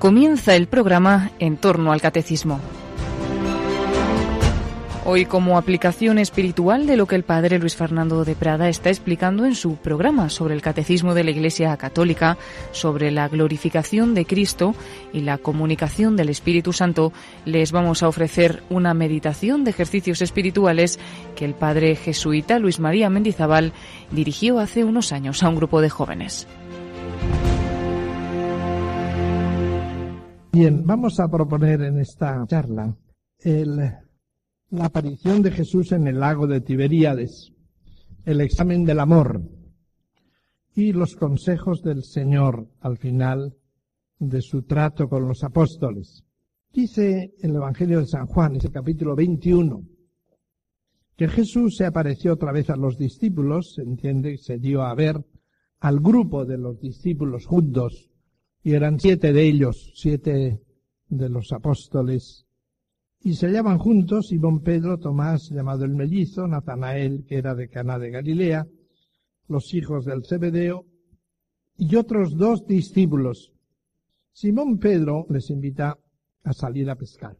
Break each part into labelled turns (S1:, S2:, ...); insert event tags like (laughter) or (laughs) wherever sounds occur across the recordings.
S1: Comienza el programa en torno al catecismo. Hoy como aplicación espiritual de lo que el padre Luis Fernando de Prada está explicando en su programa sobre el catecismo de la Iglesia Católica, sobre la glorificación de Cristo y la comunicación del Espíritu Santo, les vamos a ofrecer una meditación de ejercicios espirituales que el padre jesuita Luis María Mendizábal dirigió hace unos años a un grupo de jóvenes.
S2: Bien, vamos a proponer en esta charla el la aparición de Jesús en el lago de Tiberíades, el examen del amor y los consejos del Señor al final de su trato con los apóstoles. Dice el Evangelio de San Juan, ese capítulo 21, que Jesús se apareció otra vez a los discípulos, se entiende, se dio a ver al grupo de los discípulos juntos, y eran siete de ellos, siete de los apóstoles y se hallaban juntos Simón Pedro, Tomás, llamado el mellizo, Natanael, que era de Caná de Galilea, los hijos del Zebedeo, y otros dos discípulos. Simón Pedro les invita a salir a pescar.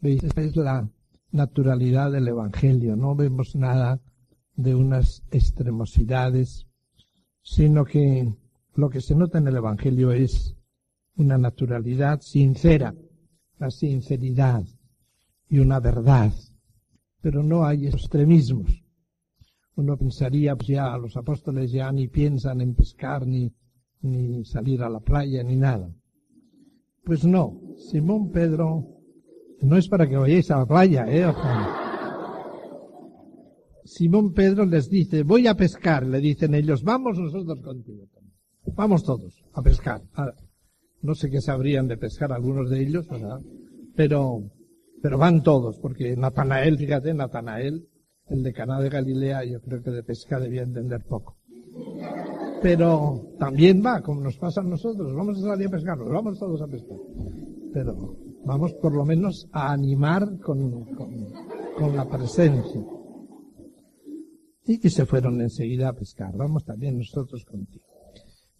S2: ¿Veis? Esta es la naturalidad del Evangelio. No vemos nada de unas extremosidades, sino que lo que se nota en el Evangelio es una naturalidad sincera la sinceridad y una verdad, pero no hay extremismos. Uno pensaría, pues ya los apóstoles ya ni piensan en pescar, ni, ni salir a la playa, ni nada. Pues no, Simón Pedro, no es para que vayáis a la playa, ¿eh? Simón Pedro les dice, voy a pescar, le dicen ellos, vamos nosotros contigo. Vamos todos a pescar. No sé qué sabrían de pescar algunos de ellos. Pero, pero van todos, porque Natanael, fíjate, Natanael, el de Caná de Galilea, yo creo que de pesca debía entender poco. Pero también va, como nos pasa a nosotros, vamos a salir a pescar, vamos todos a pescar. Pero vamos por lo menos a animar con, con, la presencia. Y que se fueron enseguida a pescar. Vamos también nosotros contigo.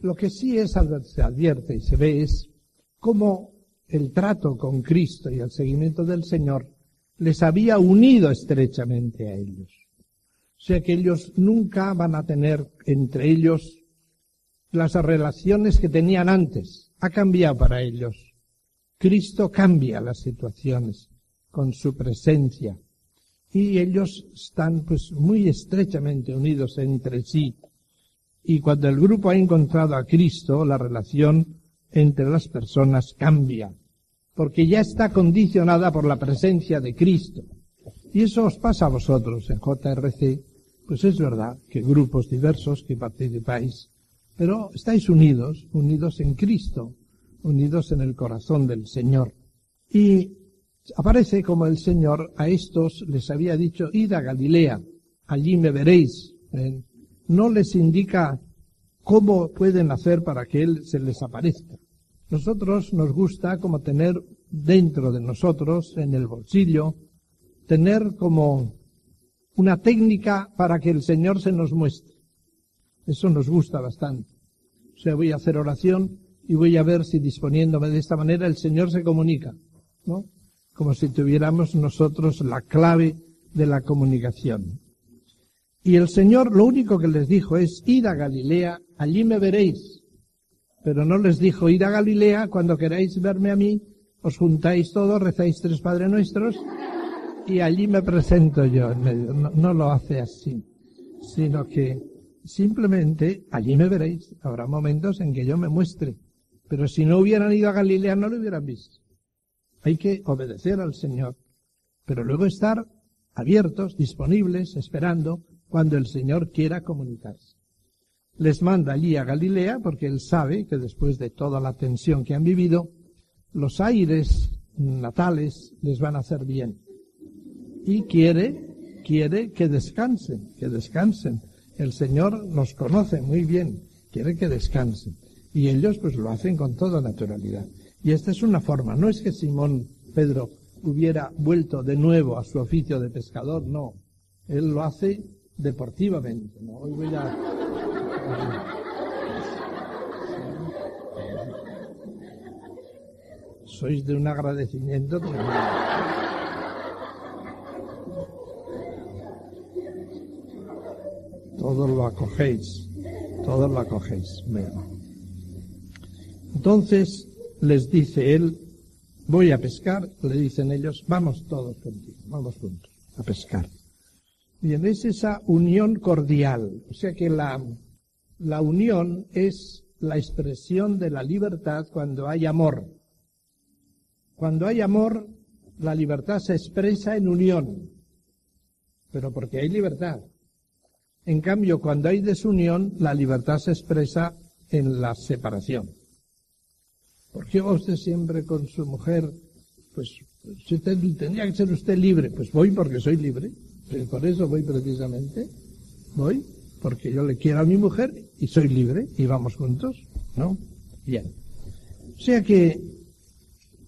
S2: Lo que sí es, se advierte y se ve es cómo el trato con Cristo y el seguimiento del Señor les había unido estrechamente a ellos. O sea que ellos nunca van a tener entre ellos las relaciones que tenían antes. Ha cambiado para ellos. Cristo cambia las situaciones con su presencia. Y ellos están pues muy estrechamente unidos entre sí y cuando el grupo ha encontrado a Cristo, la relación entre las personas cambia, porque ya está condicionada por la presencia de Cristo. Y eso os pasa a vosotros en JRC, pues es verdad que grupos diversos que participáis, pero estáis unidos, unidos en Cristo, unidos en el corazón del Señor. Y aparece como el Señor a estos les había dicho, id a Galilea, allí me veréis no les indica cómo pueden hacer para que Él se les aparezca. Nosotros nos gusta como tener dentro de nosotros, en el bolsillo, tener como una técnica para que el Señor se nos muestre. Eso nos gusta bastante. O sea, voy a hacer oración y voy a ver si disponiéndome de esta manera el Señor se comunica, ¿no? Como si tuviéramos nosotros la clave de la comunicación. Y el Señor lo único que les dijo es, id a Galilea, allí me veréis. Pero no les dijo, id a Galilea, cuando queráis verme a mí, os juntáis todos, rezáis tres Padre Nuestros, y allí me presento yo en medio. No, no lo hace así, sino que simplemente allí me veréis. Habrá momentos en que yo me muestre. Pero si no hubieran ido a Galilea, no lo hubieran visto. Hay que obedecer al Señor, pero luego estar abiertos, disponibles, esperando cuando el Señor quiera comunicarse. Les manda allí a Galilea porque él sabe que después de toda la tensión que han vivido, los aires natales les van a hacer bien. Y quiere, quiere que descansen, que descansen. El Señor nos conoce muy bien, quiere que descansen. Y ellos pues lo hacen con toda naturalidad. Y esta es una forma, no es que Simón Pedro hubiera vuelto de nuevo a su oficio de pescador, no. Él lo hace deportivamente. ¿no? Hoy voy a... sois de un agradecimiento. Todos lo acogéis, todos lo acogéis. Entonces les dice él, voy a pescar, le dicen ellos, vamos todos contigo, vamos juntos a pescar. Bien, es esa unión cordial, o sea que la, la unión es la expresión de la libertad cuando hay amor. Cuando hay amor, la libertad se expresa en unión, pero porque hay libertad. En cambio, cuando hay desunión, la libertad se expresa en la separación. ¿Por qué va usted siempre con su mujer? Pues, si usted, tendría que ser usted libre. Pues voy porque soy libre. Por eso voy precisamente. Voy porque yo le quiero a mi mujer y soy libre y vamos juntos. ¿No? Bien. O sea que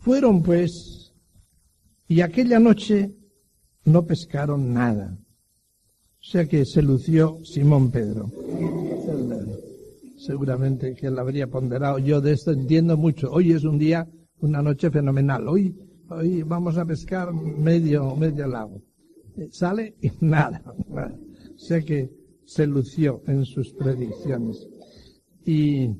S2: fueron pues y aquella noche no pescaron nada. O sea que se lució Simón Pedro. Seguramente que él habría ponderado. Yo de esto entiendo mucho. Hoy es un día, una noche fenomenal. Hoy, hoy vamos a pescar medio, medio lago. Eh, sale y (laughs) nada. O sea que se lució en sus predicciones. Y,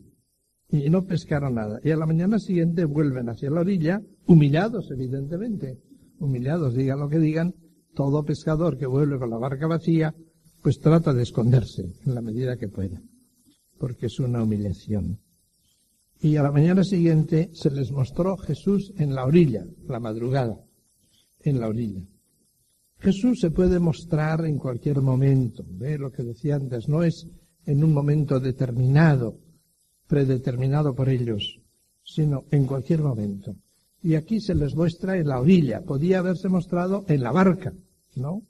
S2: y no pescaron nada. Y a la mañana siguiente vuelven hacia la orilla, humillados, evidentemente. Humillados, digan lo que digan, todo pescador que vuelve con la barca vacía, pues trata de esconderse en la medida que pueda, porque es una humillación. Y a la mañana siguiente se les mostró Jesús en la orilla, la madrugada, en la orilla. Jesús se puede mostrar en cualquier momento, ve lo que decía antes, no es en un momento determinado, predeterminado por ellos, sino en cualquier momento. Y aquí se les muestra en la orilla, podía haberse mostrado en la barca, ¿no?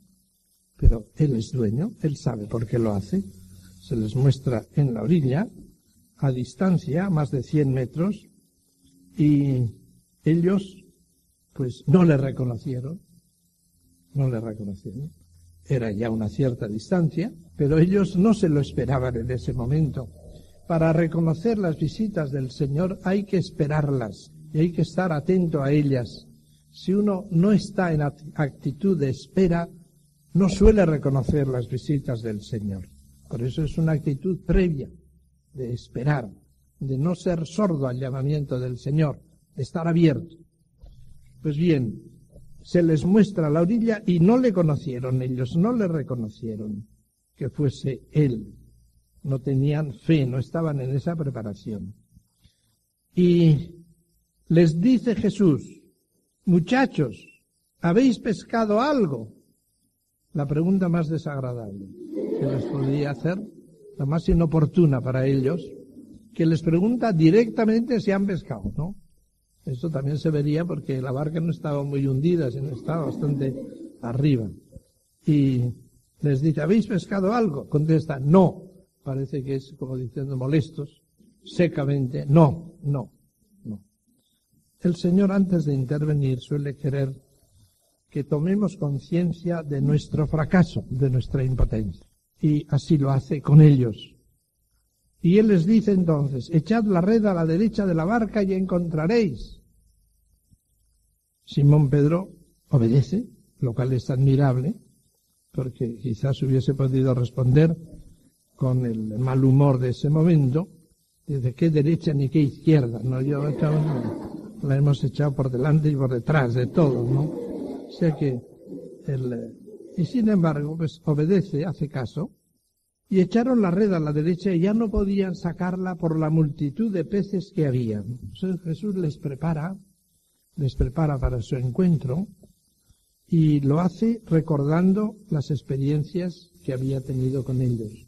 S2: Pero Él es dueño, Él sabe por qué lo hace. Se les muestra en la orilla, a distancia, más de 100 metros, y ellos, pues, no le reconocieron. No le reconocieron. Era ya una cierta distancia, pero ellos no se lo esperaban en ese momento. Para reconocer las visitas del Señor hay que esperarlas y hay que estar atento a ellas si uno no está en actitud de espera, no suele reconocer las visitas del Señor. Por eso es una actitud previa de esperar, de no ser sordo al llamamiento del Señor, de estar abierto. Pues bien, se les muestra la orilla y no le conocieron ellos, no le reconocieron que fuese Él. No tenían fe, no estaban en esa preparación. Y les dice Jesús, Muchachos, ¿habéis pescado algo? La pregunta más desagradable que les podría hacer, la más inoportuna para ellos, que les pregunta directamente si han pescado, ¿no? Esto también se vería porque la barca no estaba muy hundida, sino estaba bastante arriba. Y les dice, ¿habéis pescado algo? Contesta, no. Parece que es como diciendo molestos, secamente, no, no. El Señor antes de intervenir suele querer que tomemos conciencia de nuestro fracaso, de nuestra impotencia. Y así lo hace con ellos. Y Él les dice entonces, echad la red a la derecha de la barca y encontraréis. Simón Pedro obedece, lo cual es admirable, porque quizás hubiese podido responder con el mal humor de ese momento, de qué derecha ni qué izquierda, no yo la hemos echado por delante y por detrás de todo, ¿no? O sea que el, y sin embargo, pues obedece, hace caso, y echaron la red a la derecha y ya no podían sacarla por la multitud de peces que había. Entonces Jesús les prepara, les prepara para su encuentro y lo hace recordando las experiencias que había tenido con ellos.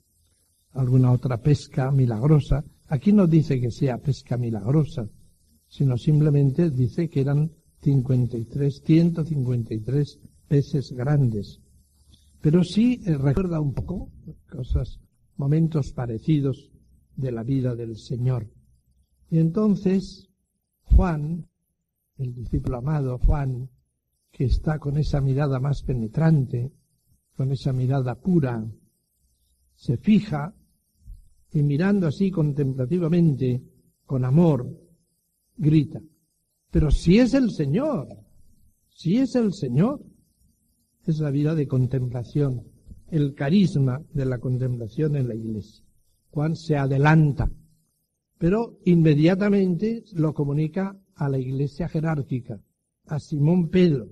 S2: Alguna otra pesca milagrosa. Aquí no dice que sea pesca milagrosa, sino simplemente dice que eran 53, 153 peces grandes. Pero sí eh, recuerda un poco cosas, momentos parecidos de la vida del Señor. Y entonces Juan, el discípulo amado Juan, que está con esa mirada más penetrante, con esa mirada pura, se fija y mirando así contemplativamente, con amor, grita, Pero si es el Señor, si es el Señor, es la vida de contemplación, el carisma de la contemplación en la iglesia. Juan se adelanta, pero inmediatamente lo comunica a la iglesia jerárquica, a Simón Pedro.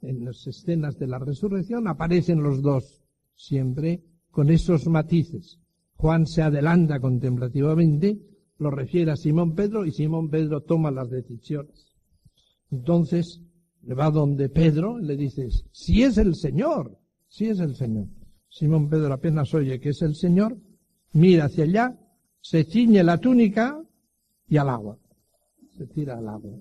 S2: En las escenas de la resurrección aparecen los dos, siempre con esos matices. Juan se adelanta contemplativamente, lo refiere a Simón Pedro y Simón Pedro toma las decisiones. Entonces, le va donde Pedro, le dice, si es el Señor, si es el Señor. Simón Pedro apenas oye que es el Señor, mira hacia allá, se ciñe la túnica y al agua. Se tira al agua.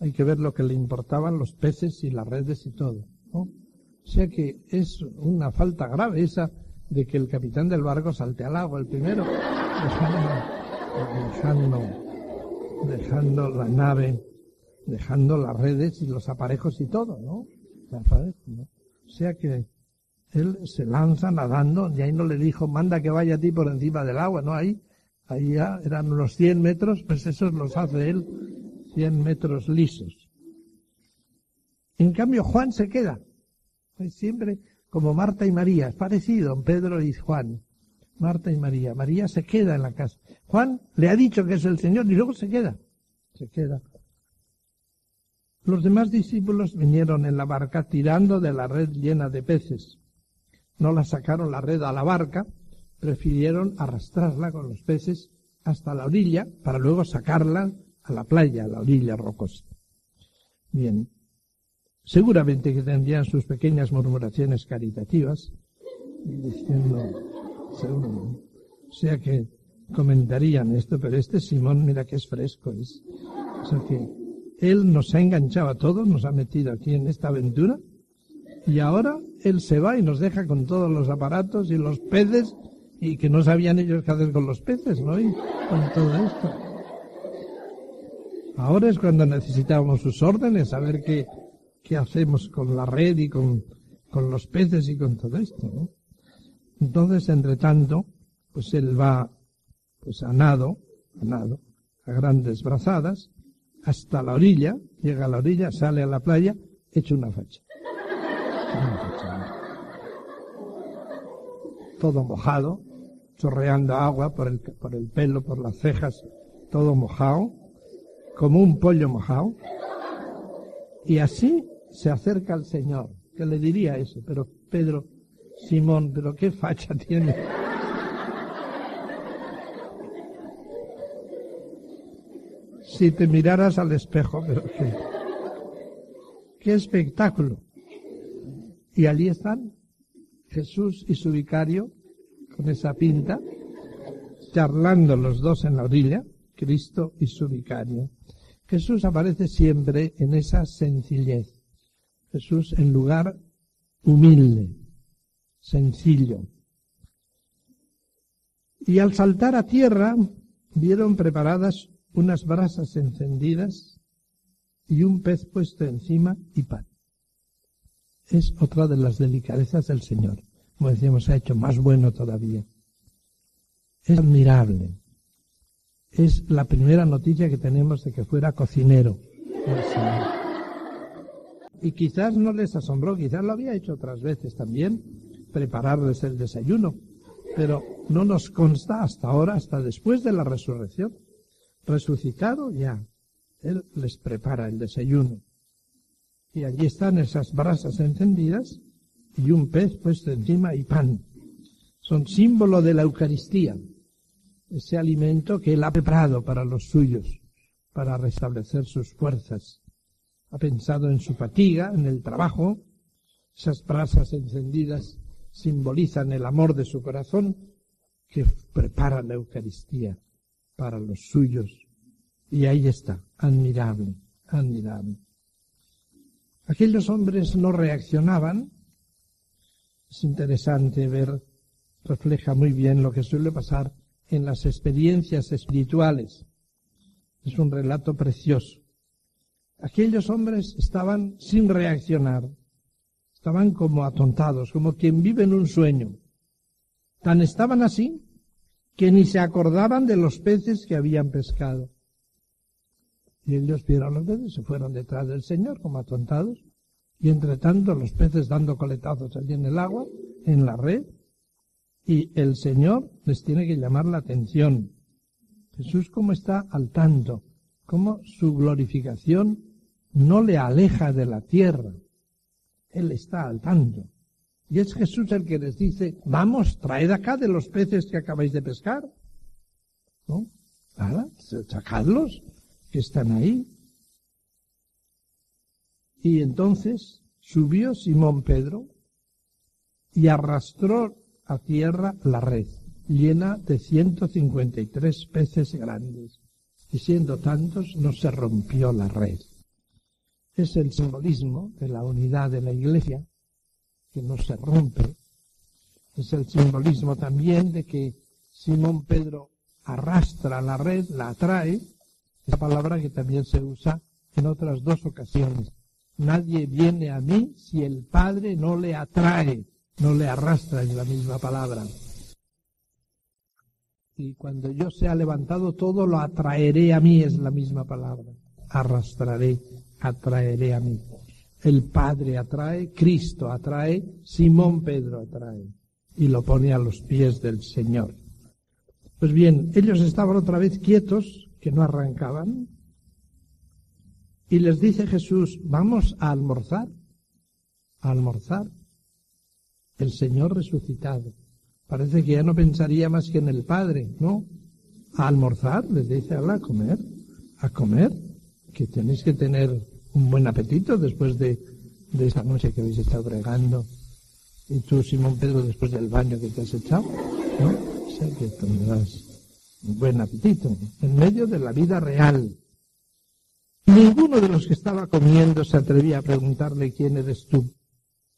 S2: Hay que ver lo que le importaban los peces y las redes y todo. ¿no? O sea que es una falta grave esa de que el capitán del barco salte al agua el primero, dejando, dejando, la nave, dejando las redes y los aparejos y todo, ¿no? O sea que él se lanza nadando y ahí no le dijo, manda que vaya a ti por encima del agua, ¿no? Ahí, ahí ya eran unos 100 metros, pues esos los hace él, 100 metros lisos. En cambio, Juan se queda. Pues siempre como Marta y María, es parecido, Pedro y Juan. Marta y María. María se queda en la casa. Juan le ha dicho que es el Señor y luego se queda. Se queda. Los demás discípulos vinieron en la barca tirando de la red llena de peces. No la sacaron la red a la barca, prefirieron arrastrarla con los peces hasta la orilla para luego sacarla a la playa, a la orilla rocosa. Bien, seguramente que tendrían sus pequeñas murmuraciones caritativas, diciendo, o sea que comentarían esto, pero este Simón, mira que es fresco, es, o sea que él nos ha enganchado a todos, nos ha metido aquí en esta aventura, y ahora él se va y nos deja con todos los aparatos y los peces, y que no sabían ellos qué hacer con los peces, ¿no? Y con todo esto. Ahora es cuando necesitábamos sus órdenes, a ver qué, qué hacemos con la red y con, con los peces y con todo esto, ¿no? Entonces, entre tanto, pues él va, pues a nado, a nado, a grandes brazadas, hasta la orilla, llega a la orilla, sale a la playa, echa una facha. Todo mojado, chorreando agua por el, por el pelo, por las cejas, todo mojado, como un pollo mojado. Y así se acerca al Señor, que le diría eso, pero Pedro, Simón, pero qué facha tiene. Si te miraras al espejo, pero qué, qué espectáculo. Y allí están Jesús y su vicario, con esa pinta, charlando los dos en la orilla, Cristo y su vicario. Jesús aparece siempre en esa sencillez. Jesús en lugar humilde, sencillo. Y al saltar a tierra vieron preparadas unas brasas encendidas y un pez puesto encima y pan. Es otra de las delicadezas del Señor. Como decíamos, ha hecho más bueno todavía. Es admirable. Es la primera noticia que tenemos de que fuera cocinero el Señor. Y quizás no les asombró, quizás lo había hecho otras veces también, prepararles el desayuno, pero no nos consta hasta ahora, hasta después de la resurrección. Resucitado ya, Él les prepara el desayuno. Y allí están esas brasas encendidas y un pez puesto encima y pan. Son símbolo de la Eucaristía, ese alimento que Él ha preparado para los suyos, para restablecer sus fuerzas ha pensado en su fatiga, en el trabajo. Esas brasas encendidas simbolizan el amor de su corazón que prepara la Eucaristía para los suyos. Y ahí está, admirable, admirable. Aquellos hombres no reaccionaban. Es interesante ver, refleja muy bien lo que suele pasar en las experiencias espirituales. Es un relato precioso. Aquellos hombres estaban sin reaccionar, estaban como atontados, como quien vive en un sueño. Tan estaban así que ni se acordaban de los peces que habían pescado. Y ellos vieron los peces, se fueron detrás del Señor como atontados, y entre tanto los peces dando coletazos allí en el agua, en la red, y el Señor les tiene que llamar la atención. Jesús como está al tanto, como su glorificación no le aleja de la tierra. Él está al tanto. Y es Jesús el que les dice, vamos, traed acá de los peces que acabáis de pescar. ¿No? Nada, sacadlos, que están ahí. Y entonces subió Simón Pedro y arrastró a tierra la red, llena de 153 peces grandes. Y siendo tantos, no se rompió la red. Es el simbolismo de la unidad de la iglesia, que no se rompe. Es el simbolismo también de que Simón Pedro arrastra la red, la atrae, esa palabra que también se usa en otras dos ocasiones. Nadie viene a mí si el Padre no le atrae, no le arrastra, en la misma palabra. Y cuando yo sea levantado, todo lo atraeré a mí, es la misma palabra. Arrastraré, atraeré a mí. El Padre atrae, Cristo atrae, Simón Pedro atrae. Y lo pone a los pies del Señor. Pues bien, ellos estaban otra vez quietos, que no arrancaban, y les dice Jesús, vamos a almorzar, a almorzar. El Señor resucitado. Parece que ya no pensaría más que en el Padre, ¿no? A almorzar, les dice, a comer, a comer, que tenéis que tener un buen apetito después de, de esa noche que habéis estado regando. Y tú, Simón Pedro, después del baño que te has echado, ¿no? sé que tendrás un buen apetito, en medio de la vida real. Ninguno de los que estaba comiendo se atrevía a preguntarle quién eres tú.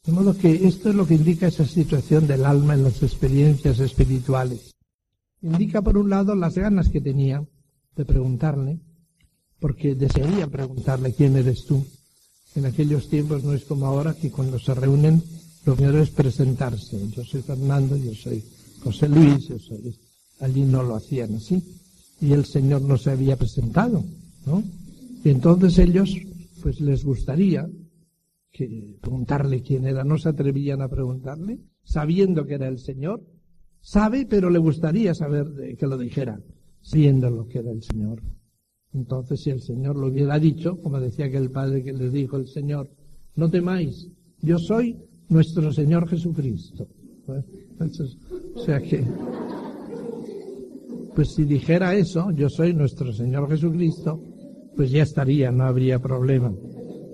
S2: De modo que esto es lo que indica esa situación del alma en las experiencias espirituales. Indica, por un lado, las ganas que tenía de preguntarle, porque desearía preguntarle quién eres tú. En aquellos tiempos no es como ahora que cuando se reúnen lo primero es presentarse. Yo soy Fernando, yo soy José Luis, eso allí no lo hacían así. Y el Señor no se había presentado, ¿no? Y entonces ellos, pues les gustaría que preguntarle quién era, no se atrevían a preguntarle, sabiendo que era el Señor. Sabe, pero le gustaría saber que lo dijera, siendo lo que era el Señor. Entonces, si el Señor lo hubiera dicho, como decía que el Padre que les dijo el Señor, no temáis, yo soy nuestro Señor Jesucristo. Pues, o sea que, pues si dijera eso, yo soy nuestro Señor Jesucristo, pues ya estaría, no habría problema.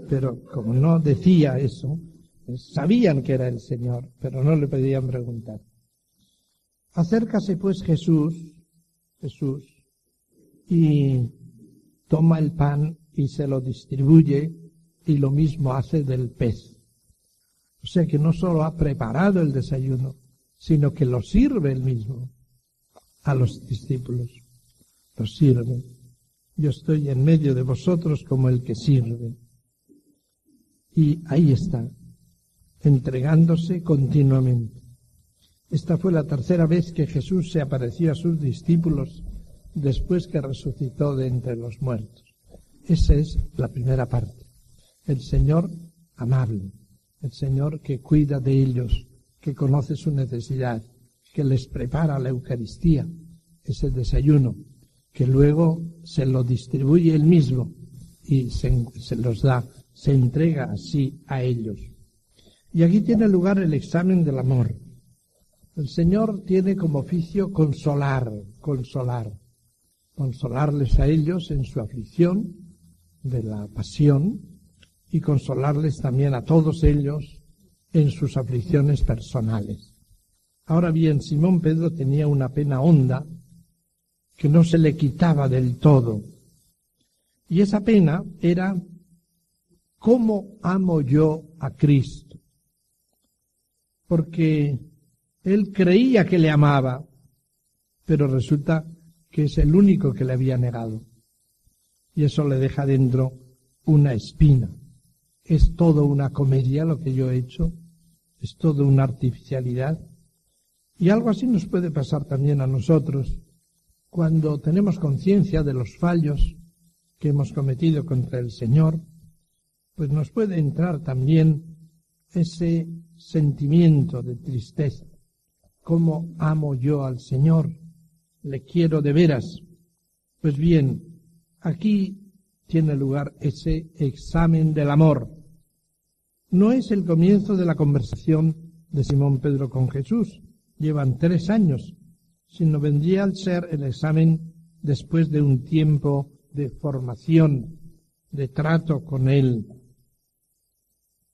S2: Pero como no decía eso, pues sabían que era el Señor, pero no le pedían preguntar. Acércase pues Jesús, Jesús, y toma el pan y se lo distribuye y lo mismo hace del pez. O sea que no solo ha preparado el desayuno, sino que lo sirve él mismo a los discípulos. Lo sirve. Yo estoy en medio de vosotros como el que sirve. Y ahí está, entregándose continuamente. Esta fue la tercera vez que Jesús se apareció a sus discípulos después que resucitó de entre los muertos. Esa es la primera parte. El Señor amable, el Señor que cuida de ellos, que conoce su necesidad, que les prepara la Eucaristía, ese desayuno, que luego se lo distribuye él mismo y se, se los da, se entrega así a ellos. Y aquí tiene lugar el examen del amor. El Señor tiene como oficio consolar, consolar, consolarles a ellos en su aflicción de la pasión y consolarles también a todos ellos en sus aflicciones personales. Ahora bien, Simón Pedro tenía una pena honda que no se le quitaba del todo. Y esa pena era ¿cómo amo yo a Cristo? Porque él creía que le amaba, pero resulta que es el único que le había negado. Y eso le deja dentro una espina. Es todo una comedia lo que yo he hecho es todo una artificialidad. Y algo así nos puede pasar también a nosotros cuando tenemos conciencia de los fallos que hemos cometido contra el Señor, pues nos puede entrar también ese sentimiento de tristeza. ¿Cómo amo yo al Señor? Le quiero de veras. Pues bien, aquí tiene lugar ese examen del amor. No es el comienzo de la conversación de Simón Pedro con Jesús. Llevan tres años, sino vendría al ser el examen después de un tiempo de formación, de trato con Él.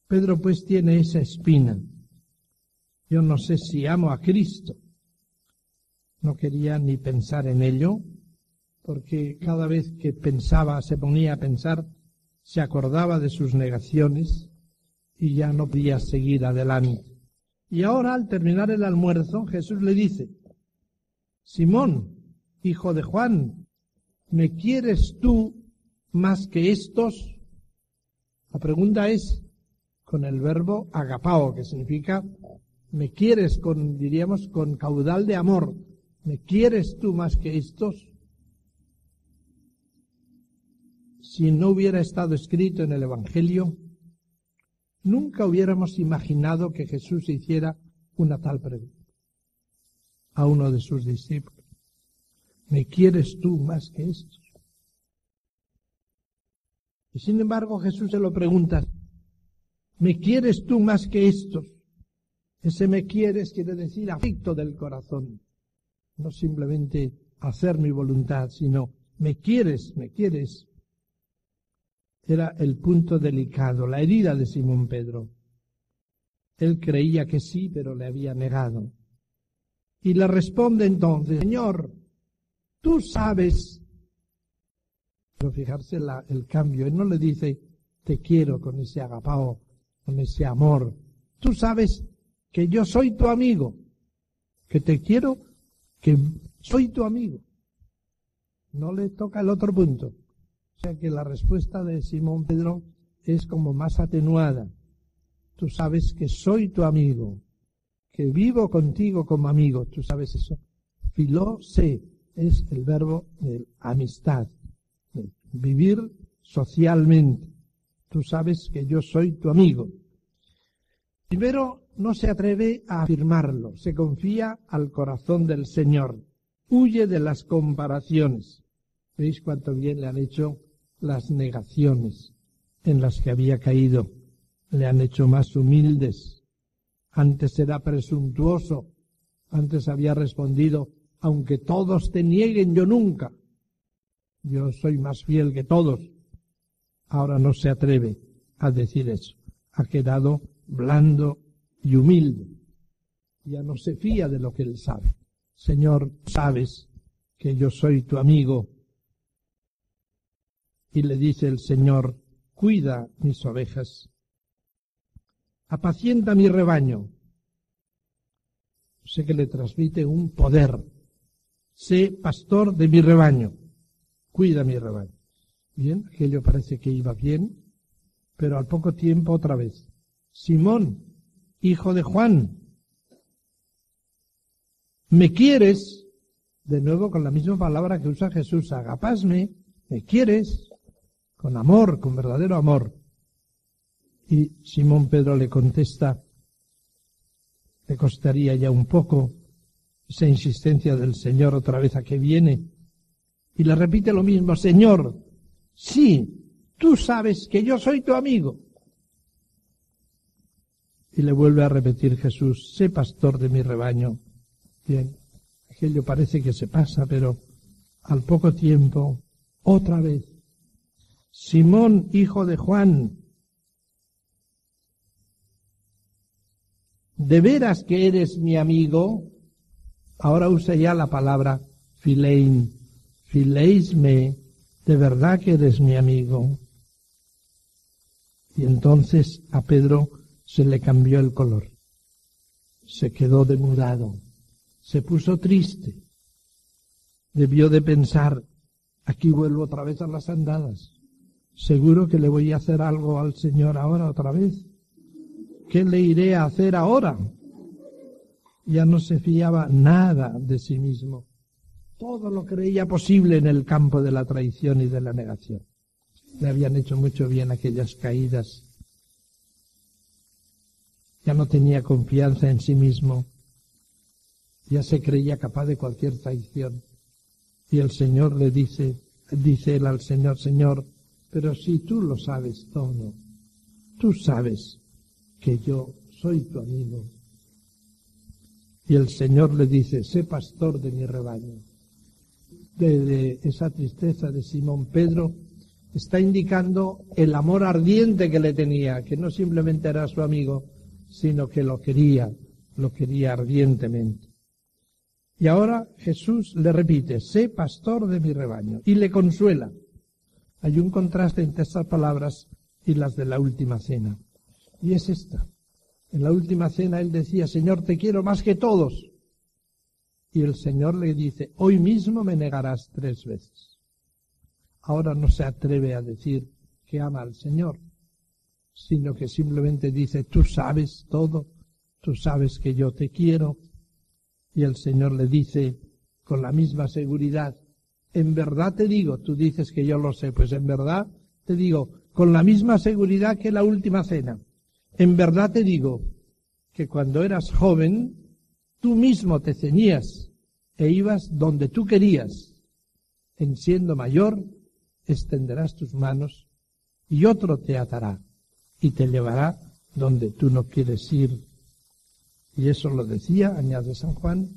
S2: Pedro pues tiene esa espina. Yo no sé si amo a Cristo. No quería ni pensar en ello, porque cada vez que pensaba, se ponía a pensar, se acordaba de sus negaciones y ya no podía seguir adelante. Y ahora, al terminar el almuerzo, Jesús le dice, Simón, hijo de Juan, ¿me quieres tú más que estos? La pregunta es con el verbo agapao, que significa me quieres con, diríamos, con caudal de amor. ¿Me quieres tú más que estos? Si no hubiera estado escrito en el Evangelio, nunca hubiéramos imaginado que Jesús hiciera una tal pregunta a uno de sus discípulos. ¿Me quieres tú más que estos? Y sin embargo Jesús se lo pregunta, ¿me quieres tú más que estos? Ese me quieres quiere decir afecto del corazón, no simplemente hacer mi voluntad, sino me quieres, me quieres. Era el punto delicado, la herida de Simón Pedro. Él creía que sí, pero le había negado. Y le responde entonces, Señor, Tú sabes, pero fijarse el cambio, él no le dice, te quiero con ese agapao, con ese amor. Tú sabes que yo soy tu amigo, que te quiero, que soy tu amigo. No le toca el otro punto. O sea que la respuesta de Simón Pedro es como más atenuada. Tú sabes que soy tu amigo, que vivo contigo como amigo. Tú sabes eso. Filó sé es el verbo de amistad, de vivir socialmente. Tú sabes que yo soy tu amigo. Primero, no se atreve a afirmarlo, se confía al corazón del Señor, huye de las comparaciones. ¿Veis cuánto bien le han hecho las negaciones en las que había caído? Le han hecho más humildes. Antes era presuntuoso, antes había respondido aunque todos te nieguen, yo nunca. Yo soy más fiel que todos. Ahora no se atreve a decir eso. Ha quedado blando y humilde. Ya no se fía de lo que él sabe. Señor, sabes que yo soy tu amigo. Y le dice el Señor, cuida mis ovejas, apacienta mi rebaño. Sé que le transmite un poder sé pastor de mi rebaño, cuida mi rebaño. Bien, aquello parece que iba bien, pero al poco tiempo otra vez. Simón, hijo de Juan, ¿me quieres? De nuevo con la misma palabra que usa Jesús, agapasme, ¿me quieres? Con amor, con verdadero amor. Y Simón Pedro le contesta, le costaría ya un poco, esa insistencia del Señor otra vez a que viene. Y le repite lo mismo, Señor, sí, tú sabes que yo soy tu amigo. Y le vuelve a repetir Jesús, sé pastor de mi rebaño. Bien, aquello parece que se pasa, pero al poco tiempo, otra vez, Simón, hijo de Juan, ¿de veras que eres mi amigo? Ahora usa ya la palabra filein. Fileisme, de verdad que eres mi amigo. Y entonces a Pedro se le cambió el color. Se quedó demudado. Se puso triste. Debió de pensar, aquí vuelvo otra vez a las andadas. Seguro que le voy a hacer algo al Señor ahora otra vez. ¿Qué le iré a hacer ahora? ya no se fiaba nada de sí mismo. Todo lo creía posible en el campo de la traición y de la negación. le habían hecho mucho bien aquellas caídas. Ya no tenía confianza en sí mismo, ya se creía capaz de cualquier traición. Y el Señor le dice, dice él al Señor, Señor, pero si tú lo sabes todo, tú sabes que yo soy tu amigo. Y el Señor le dice, sé pastor de mi rebaño. De, esa tristeza de Simón Pedro está indicando el amor ardiente que le tenía, que no simplemente era su amigo, sino que lo quería, lo quería ardientemente. Y ahora Jesús le repite, sé pastor de mi rebaño, y le consuela. Hay un contraste entre estas palabras y las de la última cena. Y es esta. En la última cena él decía, Señor, te quiero más que todos. Y el Señor le dice, hoy mismo me negarás tres veces. Ahora no se atreve a decir que ama al Señor, sino que simplemente dice, tú sabes todo, tú sabes que yo te quiero. Y el Señor le dice con la misma seguridad, en verdad te digo, tú dices que yo lo sé, pues en verdad te digo, con la misma seguridad que la última cena, en verdad te digo que cuando eras joven, tú mismo te ceñías e ibas donde tú querías. En siendo mayor, extenderás tus manos y otro te atará y te llevará donde tú no quieres ir. Y eso lo decía, añade San Juan,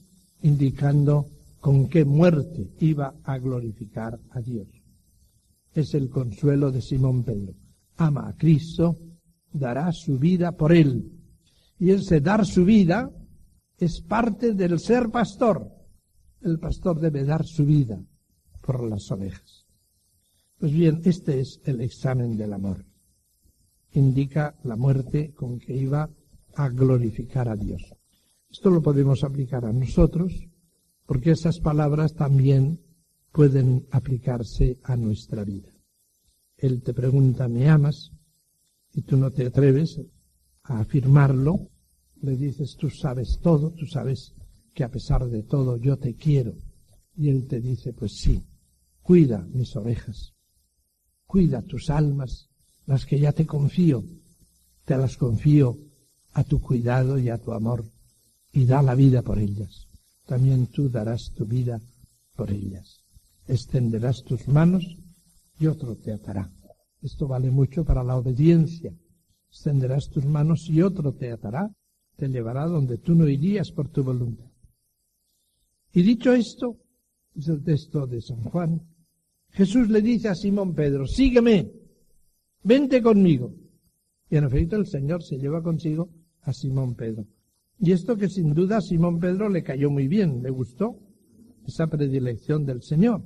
S2: indicando con qué muerte iba a glorificar a Dios. Es el consuelo de Simón Pedro. Ama a Cristo, dará su vida por él. Y ese dar su vida es parte del ser pastor. El pastor debe dar su vida por las ovejas. Pues bien, este es el examen del amor. Indica la muerte con que iba a glorificar a Dios. Esto lo podemos aplicar a nosotros porque esas palabras también pueden aplicarse a nuestra vida. Él te pregunta, ¿me amas? y tú no te atreves a afirmarlo, le dices, tú sabes todo, tú sabes que a pesar de todo yo te quiero. Y él te dice, pues sí, cuida mis ovejas, cuida tus almas, las que ya te confío, te las confío a tu cuidado y a tu amor, y da la vida por ellas. También tú darás tu vida por ellas. Extenderás tus manos y otro te atará. Esto vale mucho para la obediencia. Extenderás tus manos y otro te atará, te llevará donde tú no irías por tu voluntad. Y dicho esto, es el texto de San Juan, Jesús le dice a Simón Pedro, sígueme, vente conmigo. Y en efecto el Señor se lleva consigo a Simón Pedro. Y esto que sin duda a Simón Pedro le cayó muy bien, le gustó esa predilección del Señor.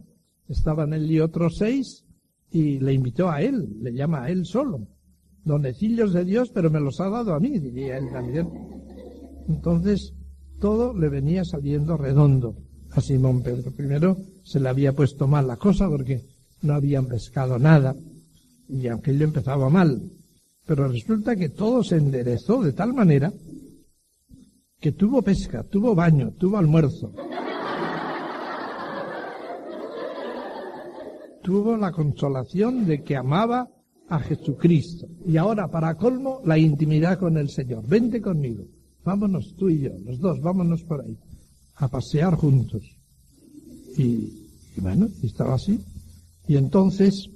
S2: Estaban él y otros seis y le invitó a él, le llama a él solo. Donecillos de Dios, pero me los ha dado a mí, diría él también. Entonces, todo le venía saliendo redondo a Simón Pedro. Primero se le había puesto mal la cosa porque no habían pescado nada y aquello empezaba mal. Pero resulta que todo se enderezó de tal manera que tuvo pesca, tuvo baño, tuvo almuerzo. tuvo la consolación de que amaba a Jesucristo. Y ahora, para colmo, la intimidad con el Señor. Vente conmigo. Vámonos tú y yo, los dos, vámonos por ahí. A pasear juntos. Y, bueno, estaba así. Y entonces,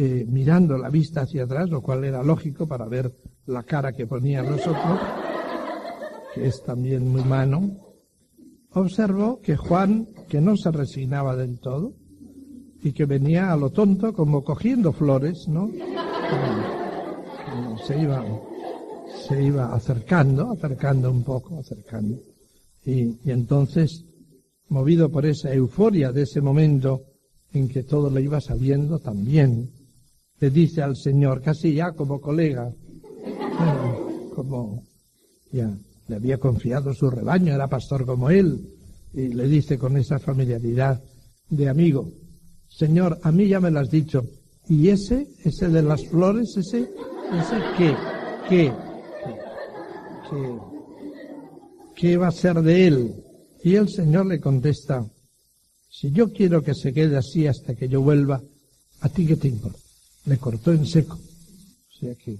S2: eh, mirando la vista hacia atrás, lo cual era lógico para ver la cara que ponía nosotros, que es también muy humano, observó que Juan, que no se resignaba del todo, y que venía a lo tonto como cogiendo flores, ¿no? se iba, se iba acercando, acercando un poco, acercando. Y, y entonces, movido por esa euforia de ese momento en que todo le iba sabiendo también, le dice al Señor, casi ya como colega, como ya le había confiado su rebaño, era pastor como él, y le dice con esa familiaridad de amigo, Señor, a mí ya me lo has dicho. ¿Y ese, ese de las flores, ese, ese qué? ¿Qué? ¿Qué? ¿Qué va a ser de él? Y el Señor le contesta, si yo quiero que se quede así hasta que yo vuelva, ¿a ti qué te importa? Le cortó en seco. O sea que,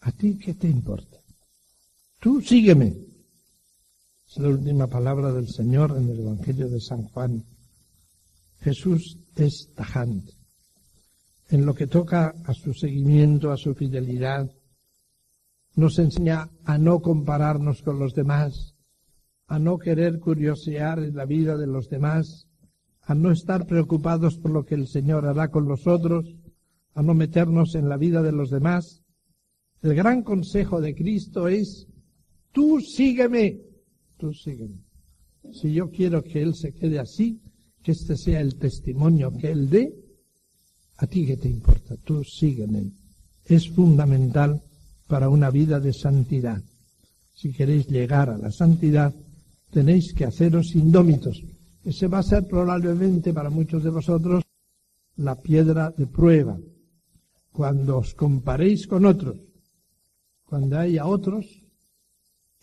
S2: ¿a ti qué te importa? Tú sígueme. Es la última palabra del Señor en el Evangelio de San Juan. Jesús es tajante. En lo que toca a su seguimiento, a su fidelidad, nos enseña a no compararnos con los demás, a no querer curiosear en la vida de los demás, a no estar preocupados por lo que el Señor hará con nosotros, a no meternos en la vida de los demás. El gran consejo de Cristo es, tú sígueme, tú sígueme. Si yo quiero que Él se quede así, que este sea el testimonio que Él dé, a ti que te importa, tú sígueme. Es fundamental para una vida de santidad. Si queréis llegar a la santidad, tenéis que haceros indómitos. Ese va a ser probablemente para muchos de vosotros la piedra de prueba. Cuando os comparéis con otros, cuando haya otros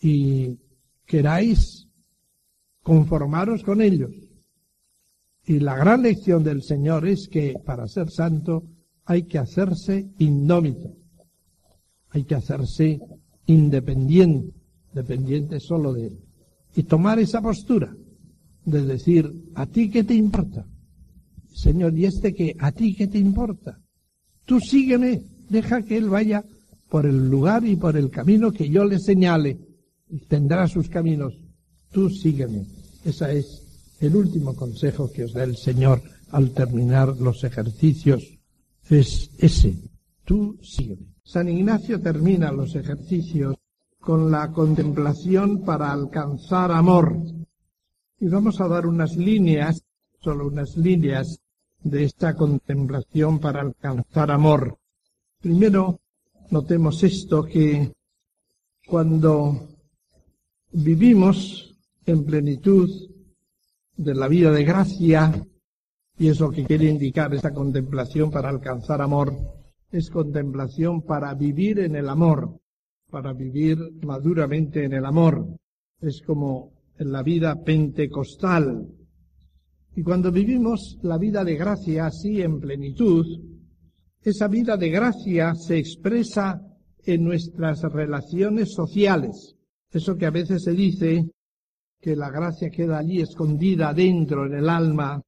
S2: y queráis conformaros con ellos. Y la gran lección del Señor es que para ser santo hay que hacerse indómito hay que hacerse independiente, dependiente solo de él. Y tomar esa postura de decir, ¿a ti qué te importa? Señor, ¿y este qué? ¿A ti qué te importa? Tú sígueme, deja que él vaya por el lugar y por el camino que yo le señale. Y tendrá sus caminos. Tú sígueme. Ese es el último consejo que os da el Señor al terminar los ejercicios. Es ese. Tú sígueme. San Ignacio termina los ejercicios con la contemplación para alcanzar amor. Y vamos a dar unas líneas, solo unas líneas de esta contemplación para alcanzar amor. Primero, notemos esto que cuando vivimos en plenitud de la vida de gracia, y es lo que quiere indicar esta contemplación para alcanzar amor, es contemplación para vivir en el amor, para vivir maduramente en el amor. Es como en la vida pentecostal. Y cuando vivimos la vida de gracia así en plenitud, esa vida de gracia se expresa en nuestras relaciones sociales. Eso que a veces se dice que la gracia queda allí escondida dentro en el alma,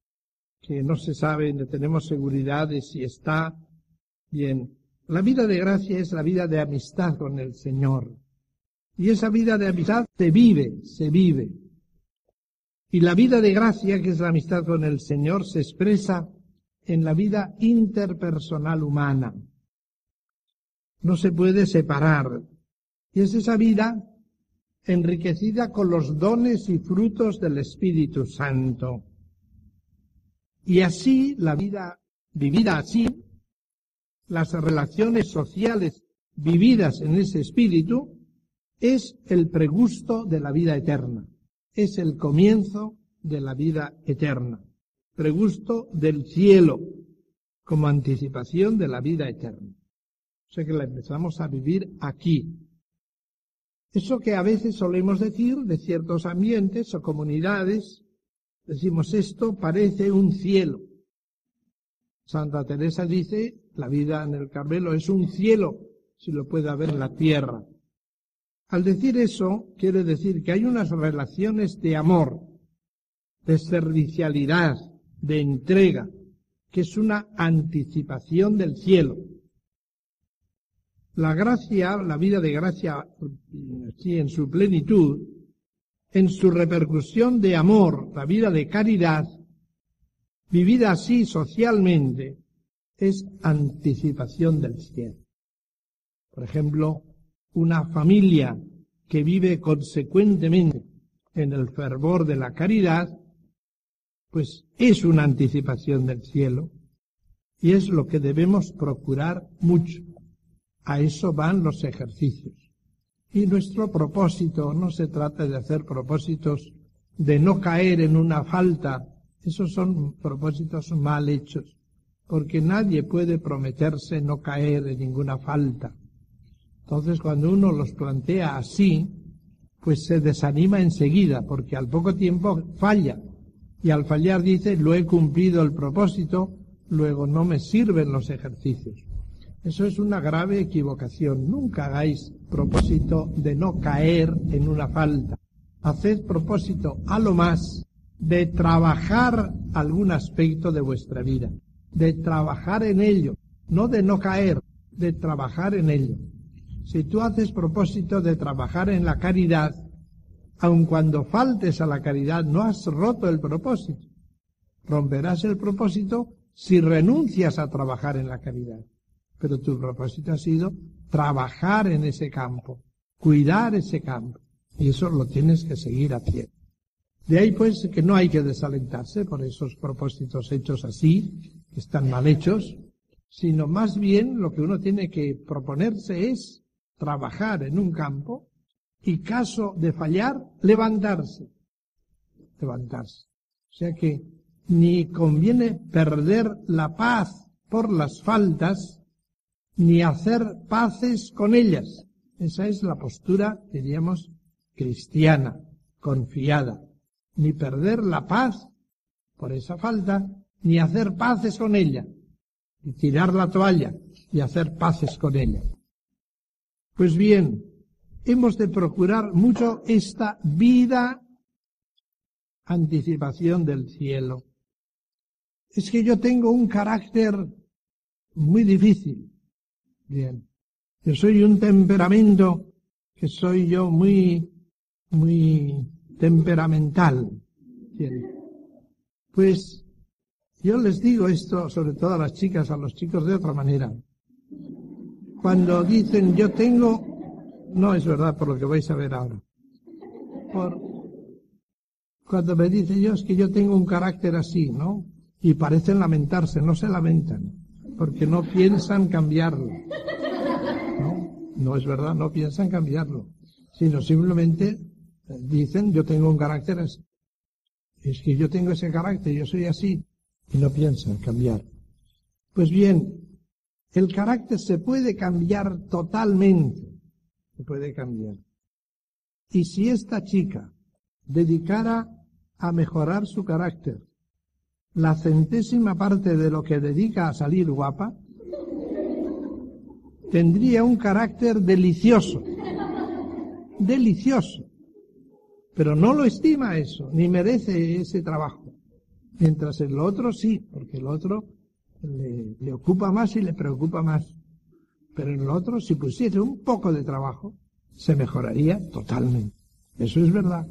S2: que no se sabe, no tenemos seguridad de si está Bien, la vida de gracia es la vida de amistad con el Señor. Y esa vida de amistad se vive, se vive. Y la vida de gracia, que es la amistad con el Señor, se expresa en la vida interpersonal humana. No se puede separar. Y es esa vida enriquecida con los dones y frutos del Espíritu Santo. Y así la vida vivida así las relaciones sociales vividas en ese espíritu, es el pregusto de la vida eterna, es el comienzo de la vida eterna, pregusto del cielo, como anticipación de la vida eterna. O sea que la empezamos a vivir aquí. Eso que a veces solemos decir de ciertos ambientes o comunidades, decimos esto parece un cielo. Santa Teresa dice, la vida en el Carmelo es un cielo, si lo puede haber en la tierra. Al decir eso, quiere decir que hay unas relaciones de amor, de servicialidad, de entrega, que es una anticipación del cielo. La gracia, la vida de gracia, sí, en su plenitud, en su repercusión de amor, la vida de caridad, vivida así socialmente, es anticipación del cielo. Por ejemplo, una familia que vive consecuentemente en el fervor de la caridad, pues es una anticipación del cielo y es lo que debemos procurar mucho. A eso van los ejercicios. Y nuestro propósito no se trata de hacer propósitos de no caer en una falta esos son propósitos mal hechos, porque nadie puede prometerse no caer en ninguna falta. Entonces, cuando uno los plantea así, pues se desanima enseguida, porque al poco tiempo falla. Y al fallar dice, lo he cumplido el propósito, luego no me sirven los ejercicios. Eso es una grave equivocación. Nunca hagáis propósito de no caer en una falta. Haced propósito a lo más de trabajar algún aspecto de vuestra vida, de trabajar en ello, no de no caer, de trabajar en ello. Si tú haces propósito de trabajar en la caridad, aun cuando faltes a la caridad, no has roto el propósito. Romperás el propósito si renuncias a trabajar en la caridad. Pero tu propósito ha sido trabajar en ese campo, cuidar ese campo. Y eso lo tienes que seguir haciendo. De ahí pues que no hay que desalentarse por esos propósitos hechos así, que están mal hechos, sino más bien lo que uno tiene que proponerse es trabajar en un campo y caso de fallar, levantarse. Levantarse. O sea que ni conviene perder la paz por las faltas, ni hacer paces con ellas. Esa es la postura, diríamos, cristiana, confiada. Ni perder la paz por esa falta, ni hacer paces con ella. Y tirar la toalla y hacer paces con ella. Pues bien, hemos de procurar mucho esta vida anticipación del cielo. Es que yo tengo un carácter muy difícil. Bien. Yo soy un temperamento que soy yo muy, muy temperamental. Bien. Pues yo les digo esto, sobre todo a las chicas, a los chicos de otra manera. Cuando dicen yo tengo no es verdad por lo que vais a ver ahora. Por, cuando me dice yo es que yo tengo un carácter así, ¿no? Y parecen lamentarse, no se lamentan, porque no piensan cambiarlo. ¿No? No es verdad, no piensan cambiarlo, sino simplemente dicen yo tengo un carácter así. Es que yo tengo ese carácter, yo soy así, y no piensan cambiar. Pues bien, el carácter se puede cambiar totalmente. Se puede cambiar. Y si esta chica dedicara a mejorar su carácter la centésima parte de lo que dedica a salir guapa, tendría un carácter delicioso, delicioso, pero no lo estima eso, ni merece ese trabajo, mientras el otro sí, porque el otro le, le ocupa más y le preocupa más. Pero en el otro, si pusiese un poco de trabajo, se mejoraría totalmente. Eso es verdad.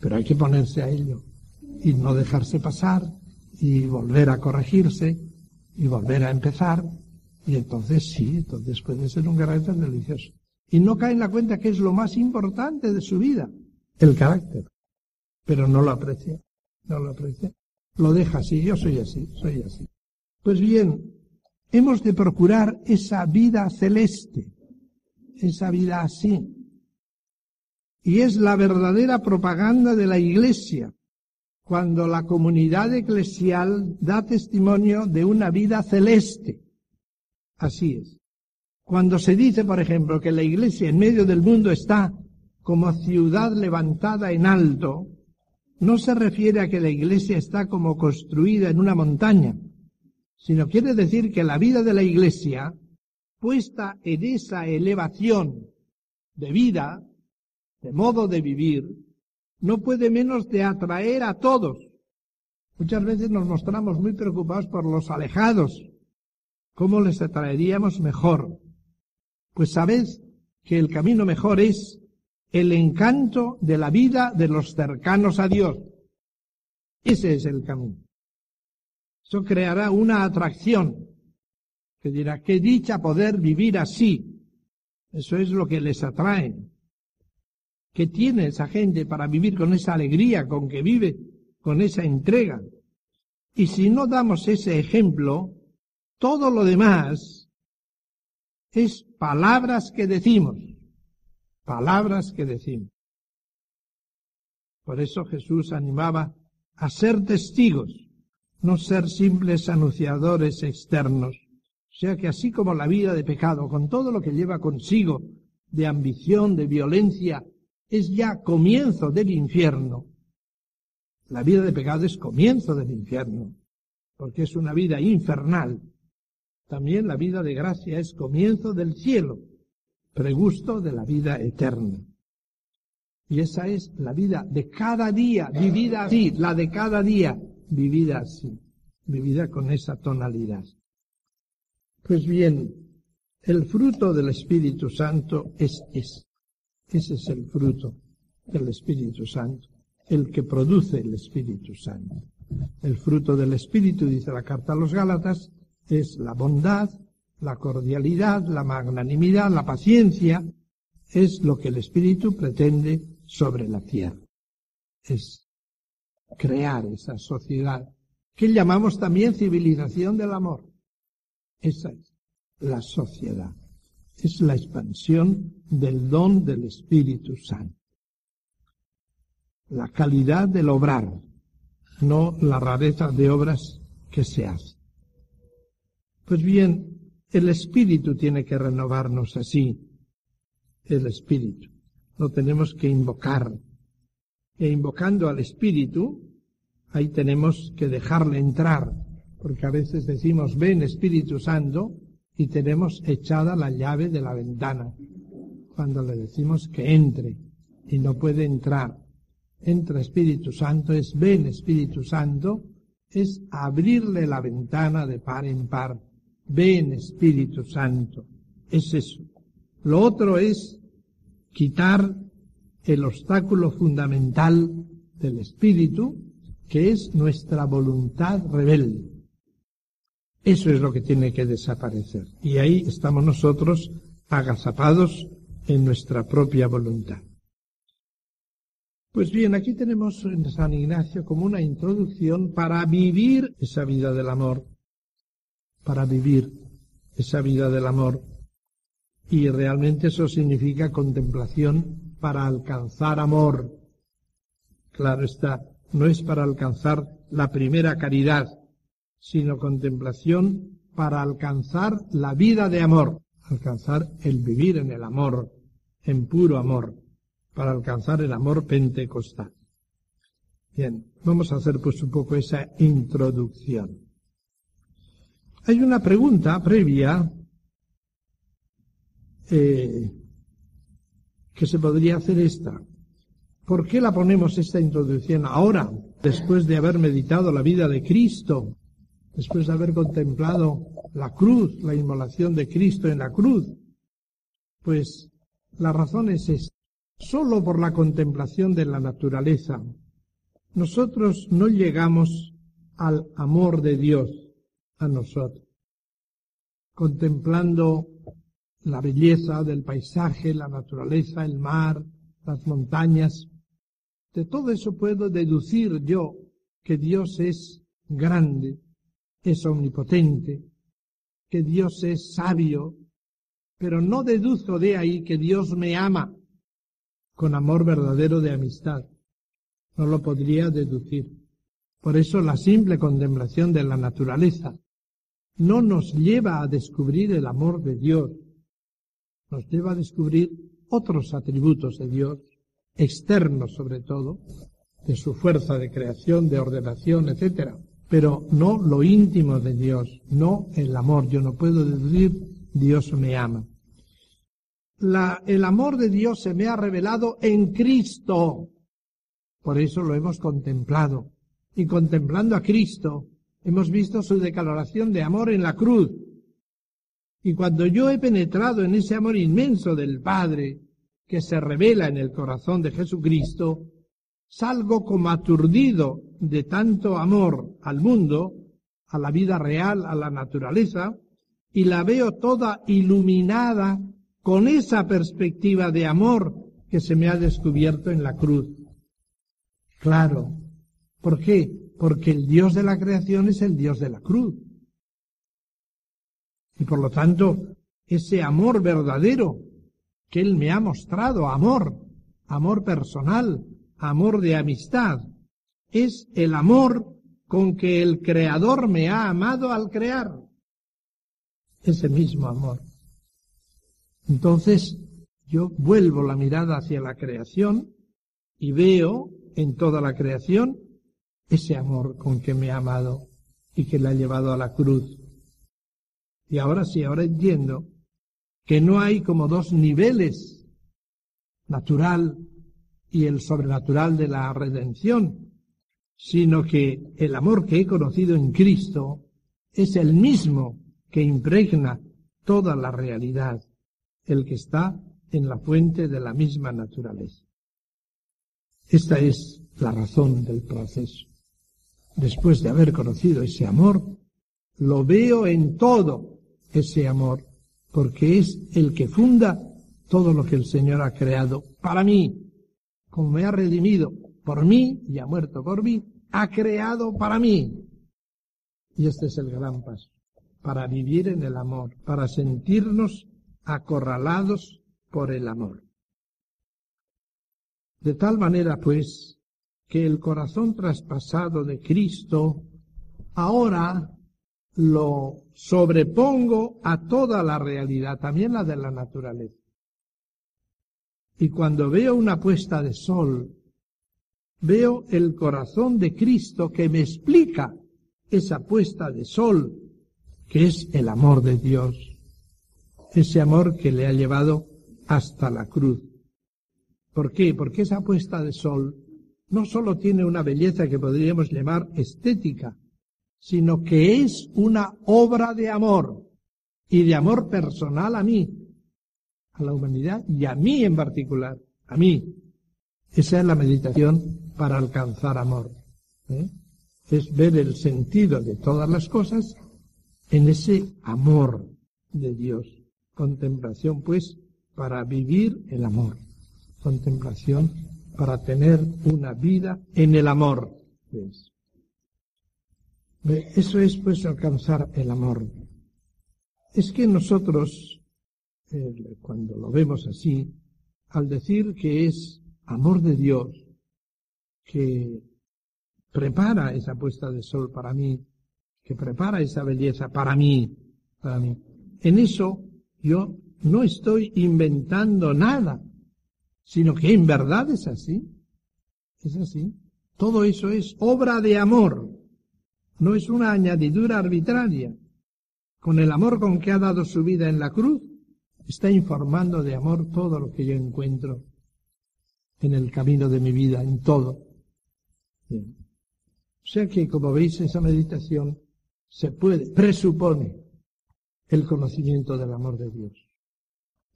S2: Pero hay que ponerse a ello y no dejarse pasar y volver a corregirse y volver a empezar. Y entonces sí, entonces puede ser un carácter delicioso. Y no cae en la cuenta que es lo más importante de su vida, el carácter. Pero no lo aprecia, no lo aprecia. Lo deja así, yo soy así, soy así. Pues bien, Hemos de procurar esa vida celeste, esa vida así. Y es la verdadera propaganda de la Iglesia, cuando la comunidad eclesial da testimonio de una vida celeste. Así es. Cuando se dice, por ejemplo, que la Iglesia en medio del mundo está como ciudad levantada en alto, no se refiere a que la Iglesia está como construida en una montaña, sino quiere decir que la vida de la Iglesia, puesta en esa elevación de vida, de modo de vivir, no puede menos de atraer a todos. Muchas veces nos mostramos muy preocupados por los alejados. ¿Cómo les atraeríamos mejor? Pues sabed que el camino mejor es el encanto de la vida de los cercanos a Dios. Ese es el camino. Eso creará una atracción que dirá, qué dicha poder vivir así. Eso es lo que les atrae. ¿Qué tiene esa gente para vivir con esa alegría con que vive, con esa entrega? Y si no damos ese ejemplo, todo lo demás es palabras que decimos, palabras que decimos. Por eso Jesús animaba a ser testigos no ser simples anunciadores externos. O sea que así como la vida de pecado, con todo lo que lleva consigo de ambición, de violencia, es ya comienzo del infierno, la vida de pecado es comienzo del infierno, porque es una vida infernal. También la vida de gracia es comienzo del cielo, pregusto de la vida eterna. Y esa es la vida de cada día, vivida así, la de cada día, vivida así, vivida con esa tonalidad. Pues bien, el fruto del Espíritu Santo es ese. Ese es el fruto del Espíritu Santo, el que produce el Espíritu Santo. El fruto del Espíritu, dice la carta a los Gálatas, es la bondad, la cordialidad, la magnanimidad, la paciencia, es lo que el Espíritu pretende sobre la tierra. Es crear esa sociedad que llamamos también civilización del amor. Esa es la sociedad. Es la expansión del don del Espíritu Santo. La calidad del obrar, no la rareza de obras que se hacen. Pues bien, el Espíritu tiene que renovarnos así. El Espíritu. Lo tenemos que invocar. E invocando al Espíritu, ahí tenemos que dejarle entrar, porque a veces decimos, ven Espíritu Santo, y tenemos echada la llave de la ventana cuando le decimos que entre y no puede entrar. Entra Espíritu Santo, es ven Espíritu Santo, es abrirle la ventana de par en par. Ven Espíritu Santo, es eso. Lo otro es quitar el obstáculo fundamental del Espíritu, que es nuestra voluntad rebelde. Eso es lo que tiene que desaparecer. Y ahí estamos nosotros agazapados en nuestra propia voluntad. Pues bien, aquí tenemos en San Ignacio como una introducción para vivir esa vida del amor, para vivir esa vida del amor. Y realmente eso significa contemplación para alcanzar amor. Claro está, no es para alcanzar la primera caridad, sino contemplación para alcanzar la vida de amor, alcanzar el vivir en el amor, en puro amor, para alcanzar el amor pentecostal. Bien, vamos a hacer pues un poco esa introducción. Hay una pregunta previa eh, que se podría hacer esta. ¿Por qué la ponemos esta introducción ahora, después de haber meditado la vida de Cristo después de haber contemplado la cruz, la inmolación de Cristo en la cruz? Pues la razón es esta. Solo por la contemplación de la naturaleza, nosotros no llegamos al amor de Dios a nosotros. Contemplando la belleza del paisaje, la naturaleza, el mar, las montañas, de todo eso puedo deducir yo que Dios es grande, es omnipotente, que Dios es sabio, pero no deduzco de ahí que Dios me ama con amor verdadero de amistad. No lo podría deducir. Por eso la simple contemplación de la naturaleza no nos lleva a descubrir el amor de Dios, nos lleva a descubrir otros atributos de Dios, externos sobre todo, de su fuerza de creación, de ordenación, etcétera pero no lo íntimo de Dios, no el amor. Yo no puedo decir Dios me ama. La, el amor de Dios se me ha revelado en Cristo. Por eso lo hemos contemplado. Y contemplando a Cristo, hemos visto su declaración de amor en la cruz. Y cuando yo he penetrado en ese amor inmenso del Padre, que se revela en el corazón de Jesucristo, salgo como aturdido de tanto amor al mundo, a la vida real, a la naturaleza, y la veo toda iluminada con esa perspectiva de amor que se me ha descubierto en la cruz. Claro. ¿Por qué? Porque el Dios de la creación es el Dios de la cruz. Y por lo tanto, ese amor verdadero que Él me ha mostrado, amor, amor personal, amor de amistad, es el amor con que el Creador me ha amado al crear. Ese mismo amor. Entonces, yo vuelvo la mirada hacia la creación y veo en toda la creación ese amor con que me ha amado y que le ha llevado a la cruz. Y ahora sí, ahora entiendo que no hay como dos niveles, natural y el sobrenatural de la redención, sino que el amor que he conocido en Cristo es el mismo que impregna toda la realidad, el que está en la fuente de la misma naturaleza. Esta es la razón del proceso. Después de haber conocido ese amor, lo veo en todo ese amor, porque es el que funda todo lo que el Señor ha creado para mí, como me ha redimido por mí y ha muerto por mí, ha creado para mí. Y este es el gran paso, para vivir en el amor, para sentirnos acorralados por el amor. De tal manera, pues, que el corazón traspasado de Cristo ahora lo sobrepongo a toda la realidad, también la de la naturaleza. Y cuando veo una puesta de sol, veo el corazón de Cristo que me explica esa puesta de sol, que es el amor de Dios, ese amor que le ha llevado hasta la cruz. ¿Por qué? Porque esa puesta de sol no solo tiene una belleza que podríamos llamar estética, sino que es una obra de amor, y de amor personal a mí, a la humanidad y a mí en particular, a mí. Esa es la meditación para alcanzar amor. ¿eh? Es ver el sentido de todas las cosas en ese amor de Dios. Contemplación, pues, para vivir el amor. Contemplación para tener una vida en el amor. Eso es, pues, alcanzar el amor. Es que nosotros, cuando lo vemos así, al decir que es amor de Dios, que prepara esa puesta de sol para mí, que prepara esa belleza para mí, para mí. En eso yo no estoy inventando nada, sino que en verdad es así. Es así. Todo eso es obra de amor. No es una añadidura arbitraria. Con el amor con que ha dado su vida en la cruz, está informando de amor todo lo que yo encuentro en el camino de mi vida, en todo. O sea que, como veis, esa meditación se puede, presupone el conocimiento del amor de Dios.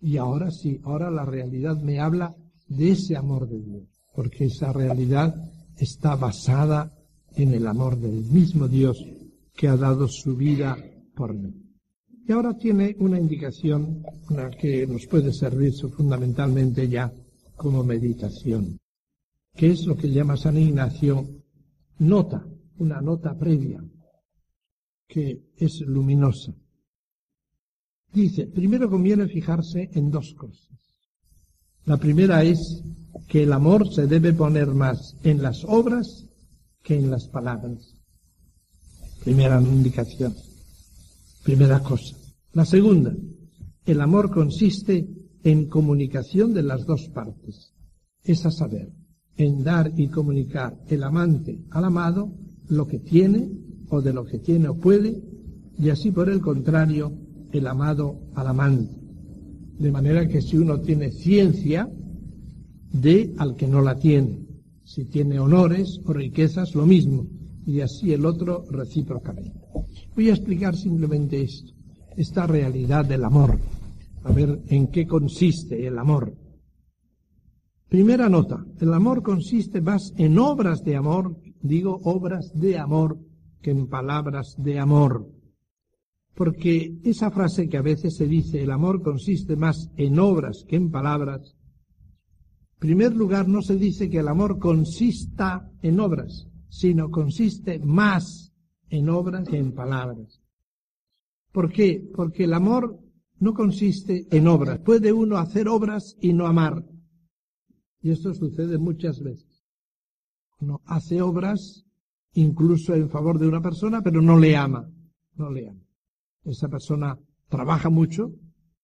S2: Y ahora sí, ahora la realidad me habla de ese amor de Dios, porque esa realidad está basada en el amor del mismo Dios que ha dado su vida por mí. Y ahora tiene una indicación una que nos puede servir fundamentalmente ya como meditación, que es lo que llama San Ignacio nota, una nota previa, que es luminosa. Dice, primero conviene fijarse en dos cosas. La primera es que el amor se debe poner más en las obras que en las palabras. Primera indicación. Primera cosa. La segunda, el amor consiste en comunicación de las dos partes. Es a saber, en dar y comunicar el amante al amado lo que tiene o de lo que tiene o puede, y así por el contrario, el amado al amante. De manera que si uno tiene ciencia, de al que no la tiene. Si tiene honores o riquezas, lo mismo. Y así el otro recíprocamente. Voy a explicar simplemente esto, esta realidad del amor. A ver en qué consiste el amor. Primera nota, el amor consiste más en obras de amor, digo obras de amor, que en palabras de amor. Porque esa frase que a veces se dice, el amor consiste más en obras que en palabras, primer lugar no se dice que el amor consista en obras, sino consiste más en obras que en palabras. ¿Por qué? Porque el amor no consiste en obras. Puede uno hacer obras y no amar. Y esto sucede muchas veces. Uno hace obras incluso en favor de una persona, pero no le ama. No le ama. Esa persona trabaja mucho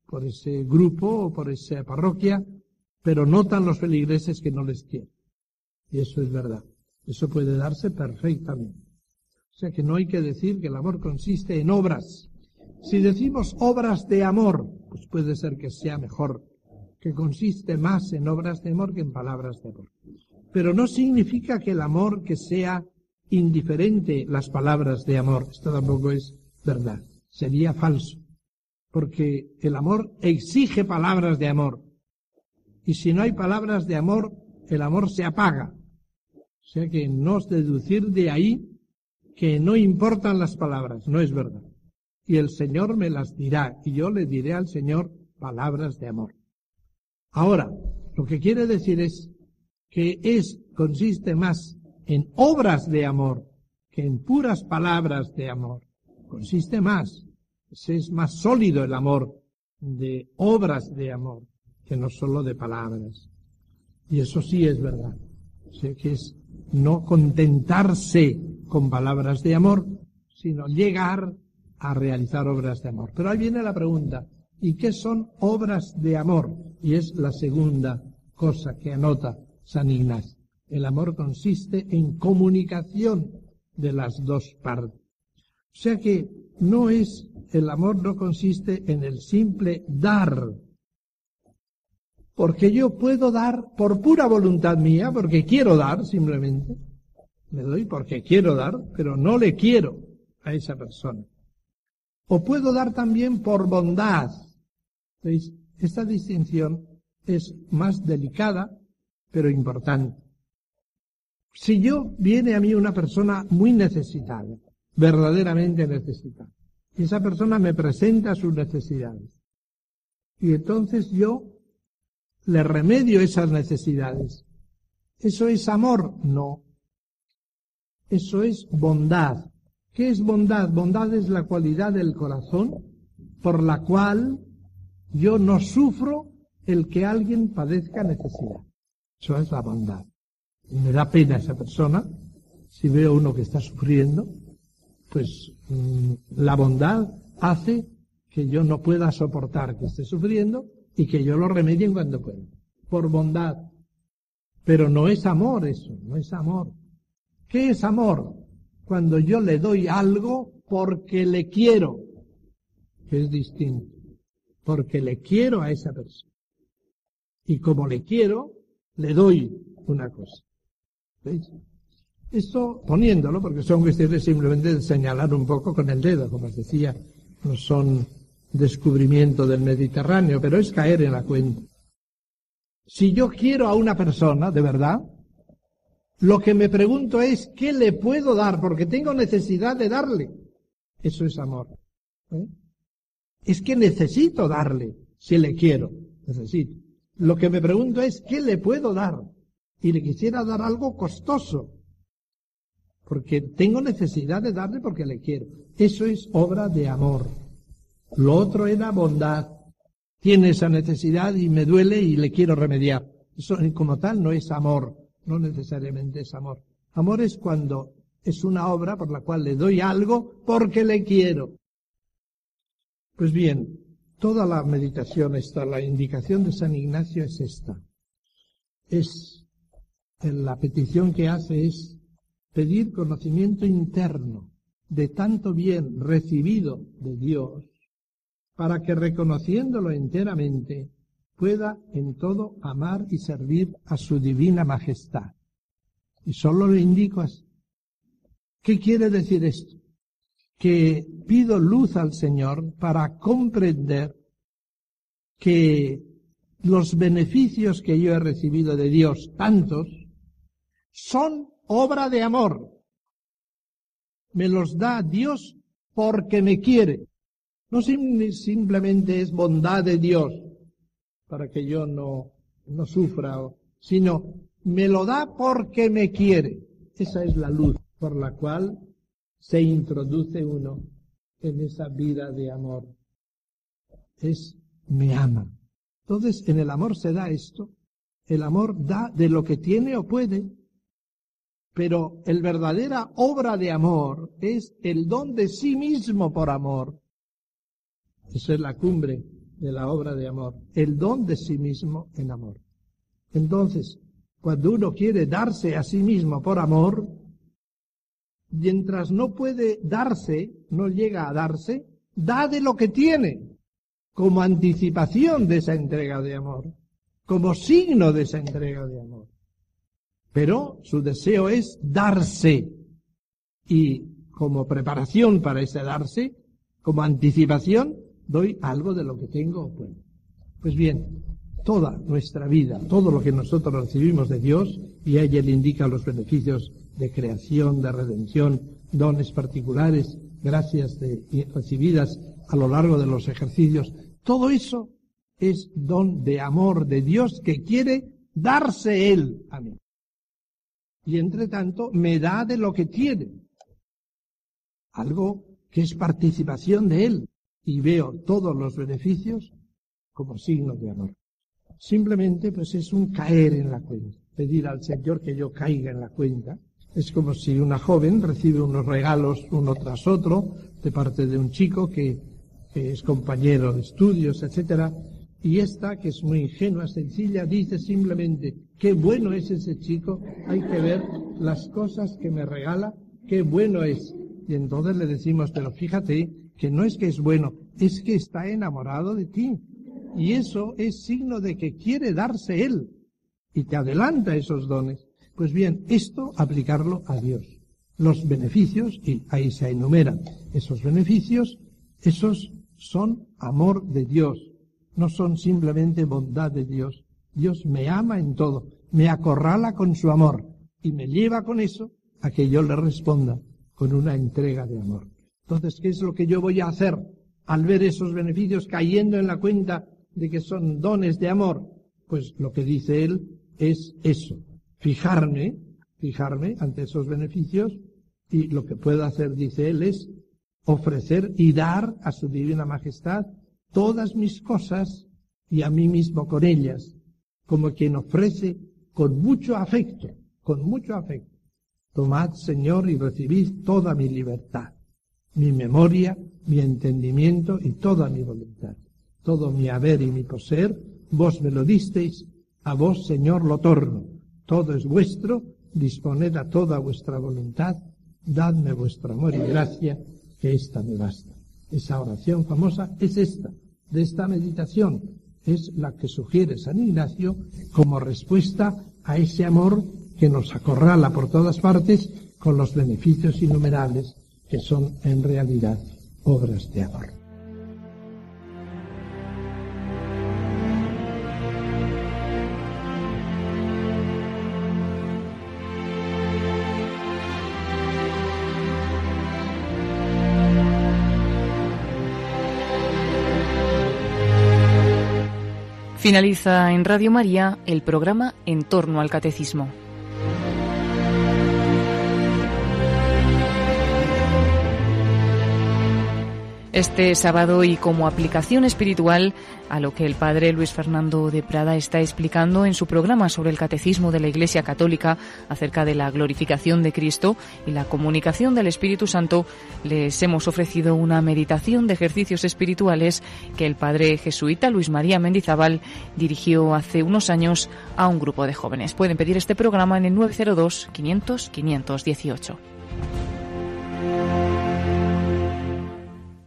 S2: por ese grupo o por esa parroquia, pero notan los feligreses que no les quieren. Y eso es verdad. Eso puede darse perfectamente. O sea que no hay que decir que el amor consiste en obras, Si decimos obras de amor, pues puede ser que sea mejor, que consiste más en obras de amor que en palabras de amor. Pero no significa que el amor que sea indiferente las palabras de amor. Esto tampoco es verdad. Sería falso. Porque el amor exige palabras de amor. Y si no hay palabras de amor, el amor se apaga. O sea que no deducir de ahí que no importan las palabras, no es verdad. Y el Señor me las dirá, y yo le diré al Señor palabras de amor. Ahora, lo que quiere decir es que es, consiste más en obras de amor que en puras palabras de amor. Consiste más, es más sólido el amor de obras de amor que no solo de palabras. Y eso sí es verdad. O que es no contentarse con palabras de amor, sino llegar a realizar obras de amor. Pero ahí viene la pregunta, ¿y qué son obras de amor? Y es la segunda cosa que anota San Ignacio. El amor consiste en comunicación de las dos partes. O sea que no es, el amor no consiste en el simple dar, porque yo puedo dar por pura voluntad mía, porque quiero dar simplemente, le doy porque quiero dar, pero no le quiero a esa persona. O puedo dar también por bondad. Esta distinción es más delicada, pero importante. Si yo viene a mí una persona muy necesitada, verdaderamente necesitada, y esa persona me presenta sus necesidades, y entonces yo le remedio esas necesidades, ¿eso es amor? No. Eso es bondad. ¿Qué es bondad? Bondad es la cualidad del corazón por la cual yo no sufro el que alguien padezca necesidad. Eso es la bondad. me da pena esa persona. Si veo uno que está sufriendo, pues mm, la bondad hace que yo no pueda soportar que esté sufriendo y que yo lo remedie cuando pueda. Por bondad. Pero no es amor eso, no es amor. ¿Qué es amor? Cuando yo le doy algo porque le quiero, que es distinto, porque le quiero a esa persona. Y como le quiero, le doy una cosa. ¿Veis? Esto poniéndolo, porque son cuestiones simplemente de señalar un poco con el dedo, como os decía, no son descubrimiento del Mediterráneo, pero es caer en la cuenta. Si yo quiero a una persona, de verdad, lo que me pregunto es, ¿qué le puedo dar? Porque tengo necesidad de darle. Eso es amor. ¿eh? Es que necesito darle, si le quiero. Necesito. Lo que me pregunto es, ¿qué le puedo dar? Y le quisiera dar algo costoso. Porque tengo necesidad de darle porque le quiero. Eso es obra de amor. Lo otro era bondad. Tiene esa necesidad y me duele y le quiero remediar. Eso como tal no es amor no necesariamente es amor. Amor es cuando es una obra por la cual le doy algo porque le quiero. Pues bien, toda la meditación está, la indicación de San Ignacio es esta. Es, la petición que hace es pedir conocimiento interno de tanto bien recibido de Dios para que reconociéndolo enteramente pueda en todo amar y servir a su divina majestad. Y solo le indico así. ¿Qué quiere decir esto? Que pido luz al Señor para comprender que los beneficios que yo he recibido de Dios, tantos, son obra de amor. Me los da Dios porque me quiere. No simplemente es bondad de Dios, para que yo no, no sufra, sino me lo da porque me quiere. Esa es la luz por la cual se introduce uno en esa vida de amor. Es me ama. Entonces, en el amor se da esto. El amor da de lo que tiene o puede. Pero el verdadera obra de amor es el don de sí mismo por amor. Eso es la cumbre de la obra de amor, el don de sí mismo en amor. Entonces, cuando uno quiere darse a sí mismo por amor, mientras no puede darse, no llega a darse, da de lo que tiene, como anticipación de esa entrega de amor, como signo de esa entrega de amor. Pero su deseo es darse y como preparación para ese darse, como anticipación, doy algo de lo que tengo. pues bien, toda nuestra vida, todo lo que nosotros recibimos de Dios, y a ella le indica los beneficios de creación, de redención, dones particulares, gracias de, recibidas a lo largo de los ejercicios. Todo eso es don de amor de Dios que quiere darse Él a mí. Y entre tanto me da de lo que tiene. Algo que es participación de Él. Y veo todos los beneficios como signo de amor. Simplemente pues es un caer en la cuenta. Pedir al Señor que yo caiga en la cuenta es como si una joven recibe unos regalos uno tras otro de parte de un chico que, es compañero de estudios, etcétera, y esta, que es muy ingenua, sencilla, dice simplemente, qué bueno es ese chico, hay que ver las cosas que me regala, qué bueno es. Y entonces le decimos, pero fíjate que no es que es bueno, es que está enamorado de ti. Y eso es signo de que quiere darse él y te adelanta esos dones. Pues bien, esto aplicarlo a Dios. Los beneficios, y ahí se enumeran esos beneficios, esos son amor de Dios, no son simplemente bondad de Dios. Dios me ama en todo, me acorrala con su amor y me lleva con eso a que yo le responda con una entrega de amor. Entonces, ¿qué es lo que yo voy a hacer al ver esos beneficios cayendo en la cuenta de que son dones de amor? Pues lo que dice él es eso, fijarme, fijarme ante esos beneficios y lo que puedo hacer, dice él, es ofrecer y dar a su divina majestad todas mis cosas y a mí mismo con ellas, como quien ofrece con mucho afecto, con mucho afecto. Tomad, Señor, y recibid toda mi libertad, mi memoria, mi entendimiento y toda mi voluntad. Todo mi haber y mi poseer, vos me lo disteis, a vos, Señor, lo torno todo es vuestro, disponed a toda vuestra voluntad, dadme vuestro amor y gracia, que ésta me basta. Esa oración famosa es esta, de esta meditación, es la que sugiere San Ignacio como respuesta a ese amor que nos acorrala por todas partes con los beneficios innumerables que son en realidad obras de amor.
S1: Finaliza en Radio María el programa En torno al Catecismo. Este sábado y como aplicación espiritual a lo que el padre Luis Fernando de Prada está explicando en su programa sobre el catecismo de la Iglesia Católica acerca de la glorificación de Cristo y la comunicación del Espíritu Santo, les hemos ofrecido una meditación de ejercicios espirituales que el padre jesuita Luis María Mendizábal dirigió hace unos años a un grupo de jóvenes. Pueden pedir este programa en el 902 500 518.